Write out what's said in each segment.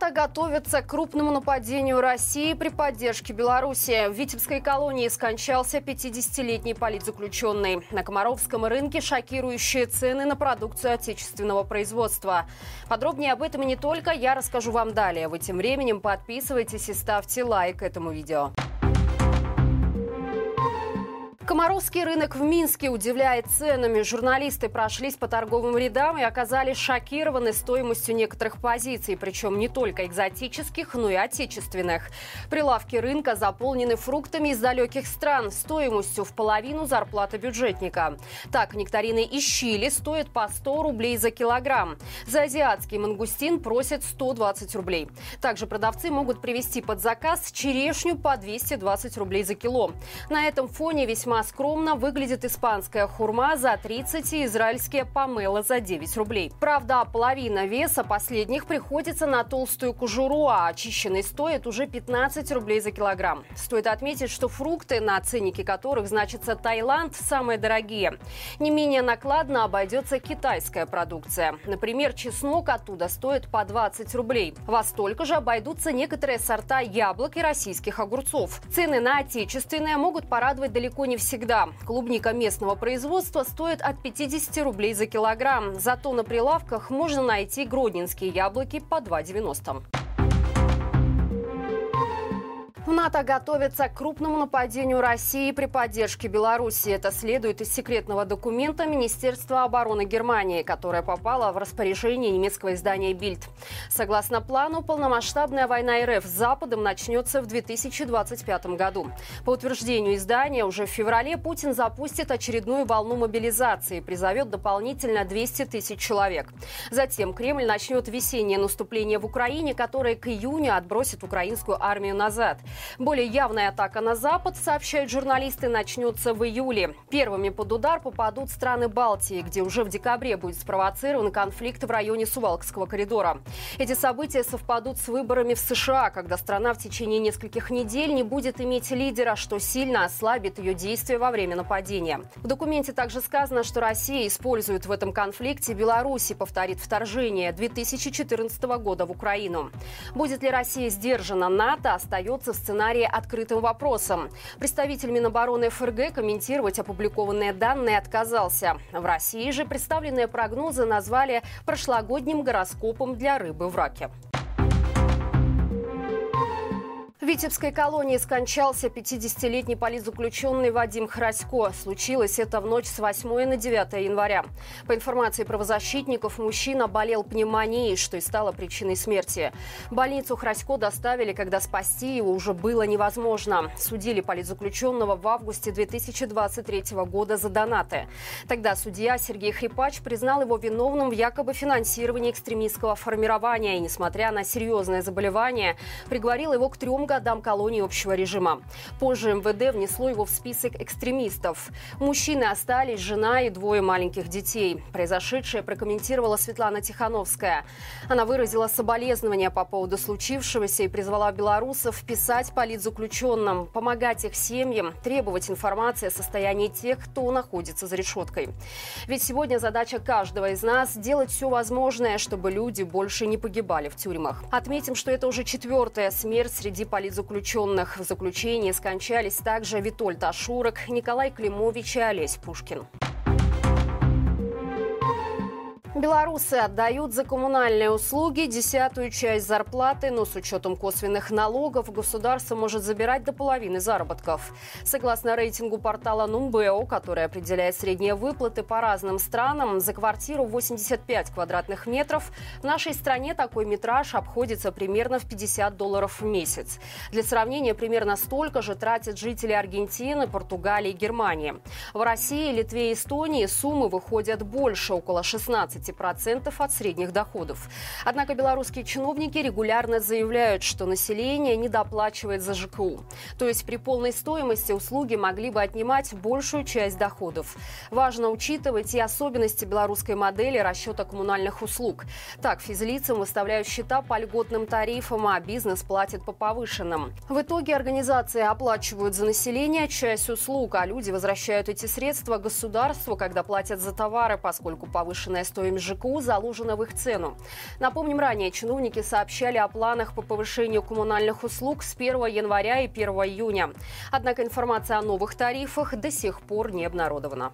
НАТО готовится к крупному нападению России при поддержке Беларуси. В Витебской колонии скончался 50-летний политзаключенный. На Комаровском рынке шокирующие цены на продукцию отечественного производства. Подробнее об этом и не только я расскажу вам далее. Вы тем временем подписывайтесь и ставьте лайк этому видео. Комаровский рынок в Минске удивляет ценами. Журналисты прошлись по торговым рядам и оказались шокированы стоимостью некоторых позиций, причем не только экзотических, но и отечественных. Прилавки рынка заполнены фруктами из далеких стран стоимостью в половину зарплаты бюджетника. Так, нектарины из Чили стоят по 100 рублей за килограмм. За азиатский мангустин просят 120 рублей. Также продавцы могут привезти под заказ черешню по 220 рублей за кило. На этом фоне весьма скромно выглядит испанская хурма за 30 и израильские помело за 9 рублей. Правда, половина веса последних приходится на толстую кожуру, а очищенный стоит уже 15 рублей за килограмм. Стоит отметить, что фрукты, на ценнике которых значится Таиланд, самые дорогие. Не менее накладно обойдется китайская продукция. Например, чеснок оттуда стоит по 20 рублей. Во столько же обойдутся некоторые сорта яблок и российских огурцов. Цены на отечественные могут порадовать далеко не всегда. Клубника местного производства стоит от 50 рублей за килограмм. Зато на прилавках можно найти гродненские яблоки по 2,90. НАТО готовится к крупному нападению России при поддержке Беларуси. Это следует из секретного документа Министерства обороны Германии, которое попало в распоряжение немецкого издания «Бильд». Согласно плану, полномасштабная война РФ с Западом начнется в 2025 году. По утверждению издания, уже в феврале Путин запустит очередную волну мобилизации и призовет дополнительно 200 тысяч человек. Затем Кремль начнет весеннее наступление в Украине, которое к июню отбросит украинскую армию назад. Более явная атака на Запад, сообщают журналисты, начнется в июле. Первыми под удар попадут страны Балтии, где уже в декабре будет спровоцирован конфликт в районе Сувалкского коридора. Эти события совпадут с выборами в США, когда страна в течение нескольких недель не будет иметь лидера, что сильно ослабит ее действия во время нападения. В документе также сказано, что Россия использует в этом конфликте Беларусь и повторит вторжение 2014 года в Украину. Будет ли Россия сдержана НАТО, остается в сценарии открытым вопросом. Представитель Минобороны ФРГ комментировать опубликованные данные отказался. В России же представленные прогнозы назвали прошлогодним гороскопом для рыбы в раке. Витебской колонии скончался 50-летний политзаключенный Вадим Храсько. Случилось это в ночь с 8 на 9 января. По информации правозащитников, мужчина болел пневмонией, что и стало причиной смерти. Больницу Храсько доставили, когда спасти его уже было невозможно. Судили политзаключенного в августе 2023 года за донаты. Тогда судья Сергей Хрипач признал его виновным в якобы финансировании экстремистского формирования и, несмотря на серьезное заболевание, приговорил его к трем годам колонии общего режима. Позже МВД внесло его в список экстремистов. Мужчины остались, жена и двое маленьких детей. Произошедшее прокомментировала Светлана Тихановская. Она выразила соболезнования по поводу случившегося и призвала белорусов писать политзаключенным, помогать их семьям, требовать информации о состоянии тех, кто находится за решеткой. Ведь сегодня задача каждого из нас – делать все возможное, чтобы люди больше не погибали в тюрьмах. Отметим, что это уже четвертая смерть среди политзаключенных политзаключенных. В заключении скончались также Витольд Ашурок, Николай Климович и Олесь Пушкин. Белорусы отдают за коммунальные услуги десятую часть зарплаты, но с учетом косвенных налогов государство может забирать до половины заработков. Согласно рейтингу портала Нумбео, который определяет средние выплаты по разным странам, за квартиру 85 квадратных метров в нашей стране такой метраж обходится примерно в 50 долларов в месяц. Для сравнения, примерно столько же тратят жители Аргентины, Португалии и Германии. В России, Литве и Эстонии суммы выходят больше, около 16 15% от средних доходов. Однако белорусские чиновники регулярно заявляют, что население недоплачивает за ЖКУ. То есть при полной стоимости услуги могли бы отнимать большую часть доходов. Важно учитывать и особенности белорусской модели расчета коммунальных услуг. Так, физлицам выставляют счета по льготным тарифам, а бизнес платит по повышенным. В итоге организации оплачивают за население часть услуг, а люди возвращают эти средства государству, когда платят за товары, поскольку повышенная стоимость управляемым ЖКУ заложено в их цену. Напомним, ранее чиновники сообщали о планах по повышению коммунальных услуг с 1 января и 1 июня. Однако информация о новых тарифах до сих пор не обнародована.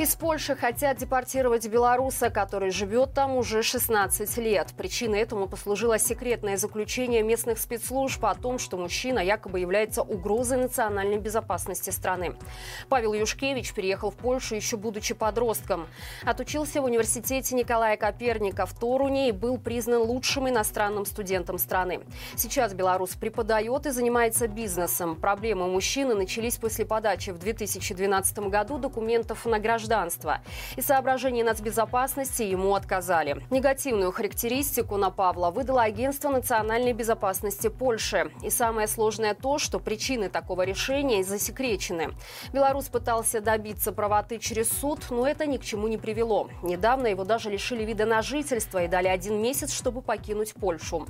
Из Польши хотят депортировать белоруса, который живет там уже 16 лет. Причиной этому послужило секретное заключение местных спецслужб о том, что мужчина якобы является угрозой национальной безопасности страны. Павел Юшкевич переехал в Польшу еще будучи подростком. Отучился в университете Николая Коперника в Торуне и был признан лучшим иностранным студентом страны. Сейчас белорус преподает и занимается бизнесом. Проблемы мужчины начались после подачи в 2012 году документов на гражданство гражданства. Из соображений нацбезопасности ему отказали. Негативную характеристику на Павла выдало Агентство национальной безопасности Польши. И самое сложное то, что причины такого решения засекречены. Белорус пытался добиться правоты через суд, но это ни к чему не привело. Недавно его даже лишили вида на жительство и дали один месяц, чтобы покинуть Польшу.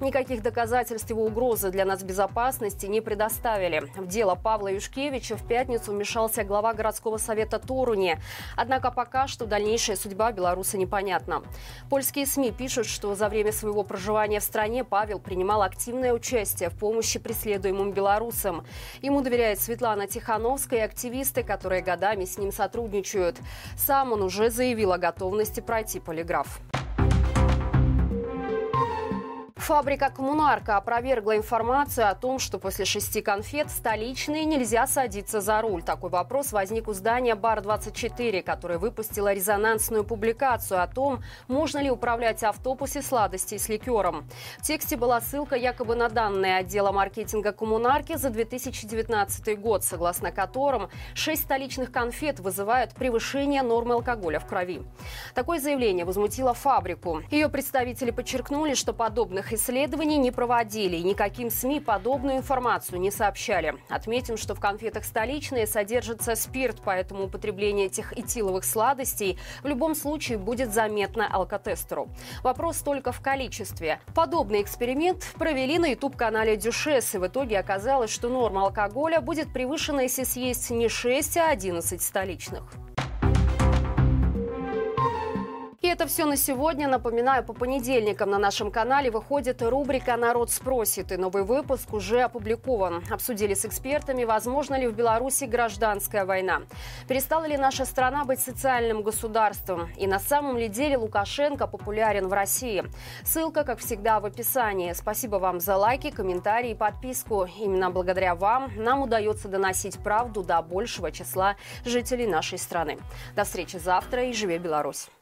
Никаких доказательств его угрозы для нацбезопасности не предоставили. В дело Павла Юшкевича в пятницу вмешался глава городского совета Торуни Однако пока что дальнейшая судьба белоруса непонятна. Польские СМИ пишут, что за время своего проживания в стране Павел принимал активное участие в помощи преследуемым белорусам. Ему доверяет Светлана Тихановская и активисты, которые годами с ним сотрудничают. Сам он уже заявил о готовности пройти полиграф. Фабрика «Коммунарка» опровергла информацию о том, что после шести конфет столичные нельзя садиться за руль. Такой вопрос возник у здания «Бар-24», которое выпустило резонансную публикацию о том, можно ли управлять автобусе сладостей с ликером. В тексте была ссылка якобы на данные отдела маркетинга «Коммунарки» за 2019 год, согласно которым шесть столичных конфет вызывают превышение нормы алкоголя в крови. Такое заявление возмутило фабрику. Ее представители подчеркнули, что подобных исследований не проводили и никаким СМИ подобную информацию не сообщали. Отметим, что в конфетах столичные содержится спирт, поэтому употребление этих этиловых сладостей в любом случае будет заметно алкотестеру. Вопрос только в количестве. Подобный эксперимент провели на YouTube-канале Дюшес, и в итоге оказалось, что норма алкоголя будет превышена, если съесть не 6, а 11 столичных. Это все на сегодня. Напоминаю, по понедельникам на нашем канале выходит рубрика «Народ спросит». И новый выпуск уже опубликован. Обсудили с экспертами, возможно ли в Беларуси гражданская война. Перестала ли наша страна быть социальным государством? И на самом ли деле Лукашенко популярен в России? Ссылка, как всегда, в описании. Спасибо вам за лайки, комментарии и подписку. Именно благодаря вам нам удается доносить правду до большего числа жителей нашей страны. До встречи завтра и живи Беларусь!